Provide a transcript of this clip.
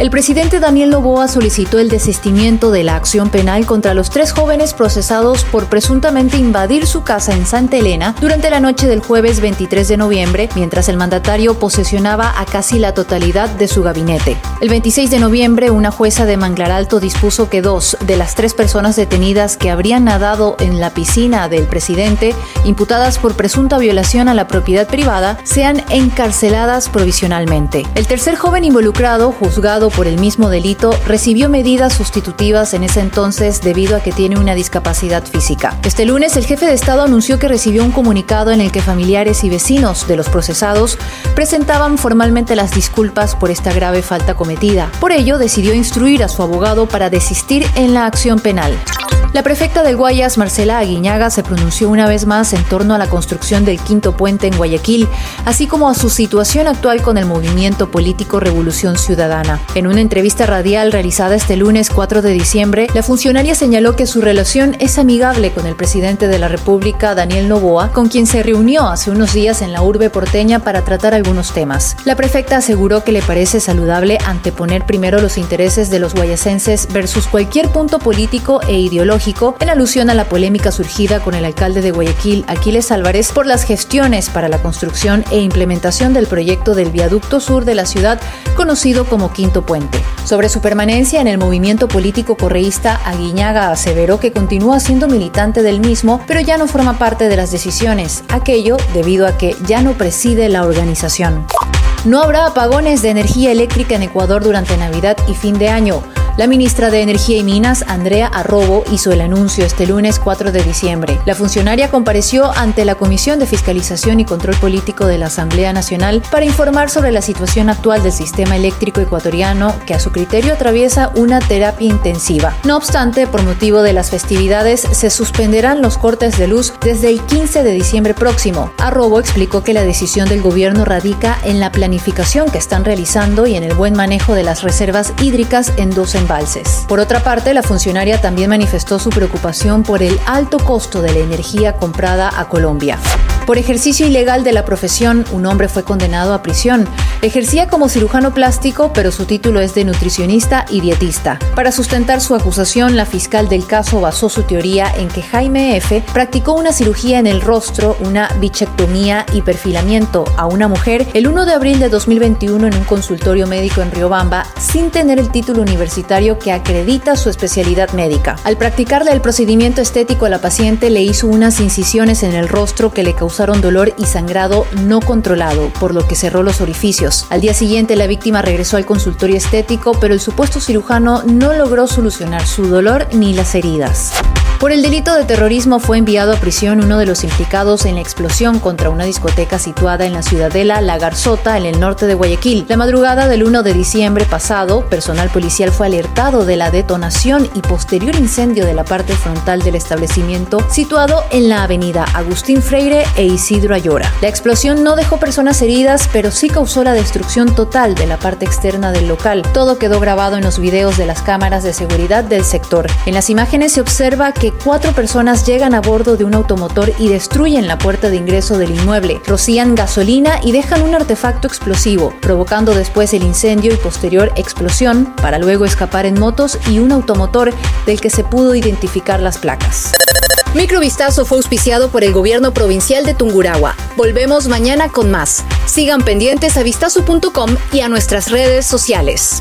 El presidente Daniel Novoa solicitó el desistimiento de la acción penal contra los tres jóvenes procesados por presuntamente invadir su casa en Santa Elena durante la noche del jueves 23 de noviembre, mientras el mandatario posesionaba a casi la totalidad de su gabinete. El 26 de noviembre, una jueza de Manglar Alto dispuso que dos de las tres personas detenidas que habrían nadado en la piscina del presidente, imputadas por presunta violación a la propiedad privada, sean encarceladas provisionalmente. El tercer joven involucrado, juzgado por el mismo delito recibió medidas sustitutivas en ese entonces debido a que tiene una discapacidad física. Este lunes el jefe de Estado anunció que recibió un comunicado en el que familiares y vecinos de los procesados presentaban formalmente las disculpas por esta grave falta cometida. Por ello decidió instruir a su abogado para desistir en la acción penal. La prefecta del Guayas, Marcela Aguiñaga, se pronunció una vez más en torno a la construcción del quinto puente en Guayaquil, así como a su situación actual con el movimiento político Revolución Ciudadana. En una entrevista radial realizada este lunes 4 de diciembre, la funcionaria señaló que su relación es amigable con el presidente de la República, Daniel Novoa, con quien se reunió hace unos días en la urbe porteña para tratar algunos temas. La prefecta aseguró que le parece saludable anteponer primero los intereses de los guayasenses versus cualquier punto político e ideológico en alusión a la polémica surgida con el alcalde de Guayaquil, Aquiles Álvarez, por las gestiones para la construcción e implementación del proyecto del viaducto sur de la ciudad, conocido como Quinto Puente. Sobre su permanencia en el movimiento político correísta, Aguiñaga aseveró que continúa siendo militante del mismo, pero ya no forma parte de las decisiones, aquello debido a que ya no preside la organización. No habrá apagones de energía eléctrica en Ecuador durante Navidad y fin de año. La ministra de Energía y Minas, Andrea Arrobo, hizo el anuncio este lunes 4 de diciembre. La funcionaria compareció ante la Comisión de Fiscalización y Control Político de la Asamblea Nacional para informar sobre la situación actual del sistema eléctrico ecuatoriano que a su criterio atraviesa una terapia intensiva. No obstante, por motivo de las festividades, se suspenderán los cortes de luz desde el 15 de diciembre próximo. Arrobo explicó que la decisión del gobierno radica en la planificación que están realizando y en el buen manejo de las reservas hídricas en dos embalses. Por otra parte, la funcionaria también manifestó su preocupación por el alto costo de la energía comprada a Colombia. Por ejercicio ilegal de la profesión, un hombre fue condenado a prisión. Ejercía como cirujano plástico, pero su título es de nutricionista y dietista. Para sustentar su acusación, la fiscal del caso basó su teoría en que Jaime F. practicó una cirugía en el rostro, una bichectomía y perfilamiento a una mujer el 1 de abril de 2021 en un consultorio médico en Riobamba sin tener el título universitario que acredita su especialidad médica. Al practicarle el procedimiento estético a la paciente le hizo unas incisiones en el rostro que le causaron dolor y sangrado no controlado, por lo que cerró los orificios. Al día siguiente la víctima regresó al consultorio estético, pero el supuesto cirujano no logró solucionar su dolor ni las heridas. Por el delito de terrorismo fue enviado a prisión uno de los implicados en la explosión contra una discoteca situada en la ciudadela La Garzota, en el norte de Guayaquil. La madrugada del 1 de diciembre pasado, personal policial fue alertado de la detonación y posterior incendio de la parte frontal del establecimiento situado en la avenida Agustín Freire e Isidro Ayora. La explosión no dejó personas heridas, pero sí causó la destrucción total de la parte externa del local. Todo quedó grabado en los videos de las cámaras de seguridad del sector. En las imágenes se observa cuatro personas llegan a bordo de un automotor y destruyen la puerta de ingreso del inmueble, rocían gasolina y dejan un artefacto explosivo, provocando después el incendio y posterior explosión, para luego escapar en motos y un automotor del que se pudo identificar las placas. Microvistazo fue auspiciado por el gobierno provincial de Tungurahua. Volvemos mañana con más. Sigan pendientes a vistazo.com y a nuestras redes sociales.